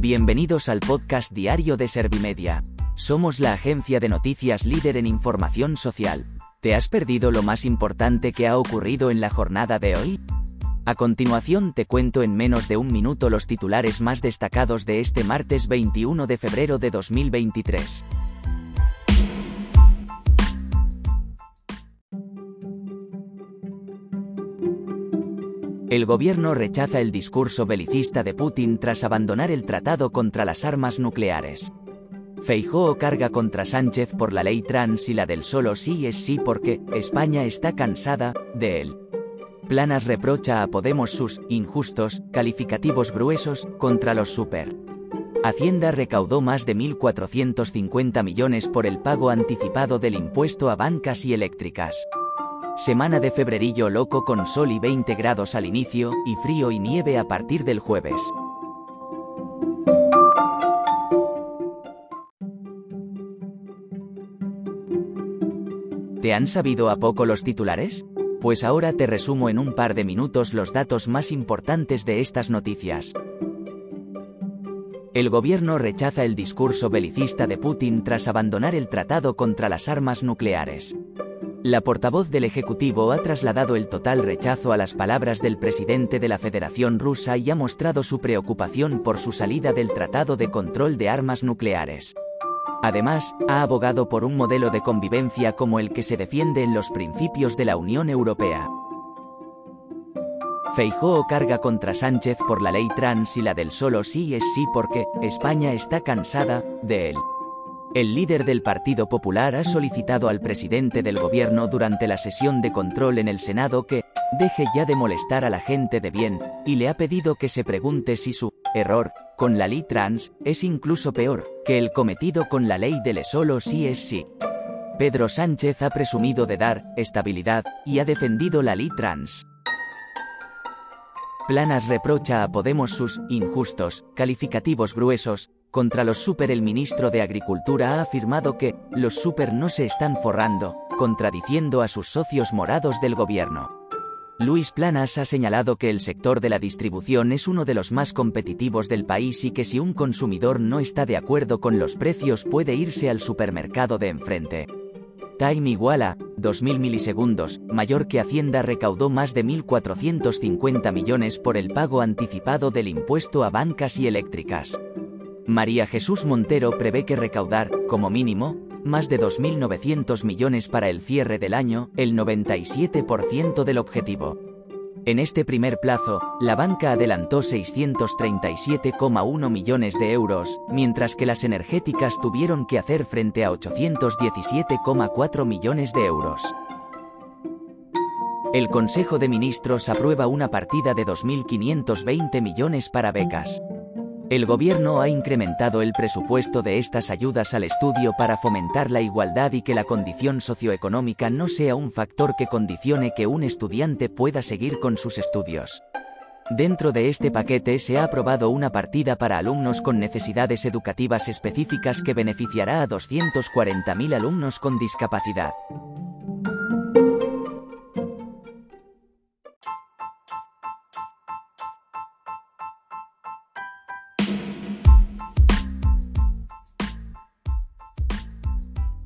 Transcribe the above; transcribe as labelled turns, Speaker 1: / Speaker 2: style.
Speaker 1: Bienvenidos al podcast diario de Servimedia. Somos la agencia de noticias líder en información social. ¿Te has perdido lo más importante que ha ocurrido en la jornada de hoy? A continuación te cuento en menos de un minuto los titulares más destacados de este martes 21 de febrero de 2023. El gobierno rechaza el discurso belicista de Putin tras abandonar el tratado contra las armas nucleares. Feijóo carga contra Sánchez por la ley trans y la del solo sí es sí porque España está cansada de él. Planas reprocha a Podemos sus injustos calificativos gruesos contra los super. Hacienda recaudó más de 1.450 millones por el pago anticipado del impuesto a bancas y eléctricas. Semana de febrerillo loco con sol y 20 grados al inicio, y frío y nieve a partir del jueves. ¿Te han sabido a poco los titulares? Pues ahora te resumo en un par de minutos los datos más importantes de estas noticias. El gobierno rechaza el discurso belicista de Putin tras abandonar el tratado contra las armas nucleares. La portavoz del Ejecutivo ha trasladado el total rechazo a las palabras del presidente de la Federación Rusa y ha mostrado su preocupación por su salida del Tratado de Control de Armas Nucleares. Además, ha abogado por un modelo de convivencia como el que se defiende en los principios de la Unión Europea. Feijóo carga contra Sánchez por la ley trans y la del solo sí es sí porque España está cansada de él. El líder del Partido Popular ha solicitado al presidente del gobierno durante la sesión de control en el Senado que deje ya de molestar a la gente de bien, y le ha pedido que se pregunte si su error con la ley trans es incluso peor que el cometido con la ley del solo sí es sí. Pedro Sánchez ha presumido de dar estabilidad y ha defendido la ley trans. Planas reprocha a Podemos sus injustos calificativos gruesos contra los super el ministro de Agricultura ha afirmado que los super no se están forrando, contradiciendo a sus socios morados del gobierno. Luis Planas ha señalado que el sector de la distribución es uno de los más competitivos del país y que si un consumidor no está de acuerdo con los precios puede irse al supermercado de enfrente. Time iguala, 2.000 milisegundos, mayor que Hacienda recaudó más de 1.450 millones por el pago anticipado del impuesto a bancas y eléctricas. María Jesús Montero prevé que recaudar, como mínimo, más de 2.900 millones para el cierre del año, el 97% del objetivo. En este primer plazo, la banca adelantó 637,1 millones de euros, mientras que las energéticas tuvieron que hacer frente a 817,4 millones de euros. El Consejo de Ministros aprueba una partida de 2.520 millones para becas. El gobierno ha incrementado el presupuesto de estas ayudas al estudio para fomentar la igualdad y que la condición socioeconómica no sea un factor que condicione que un estudiante pueda seguir con sus estudios. Dentro de este paquete se ha aprobado una partida para alumnos con necesidades educativas específicas que beneficiará a 240.000 alumnos con discapacidad.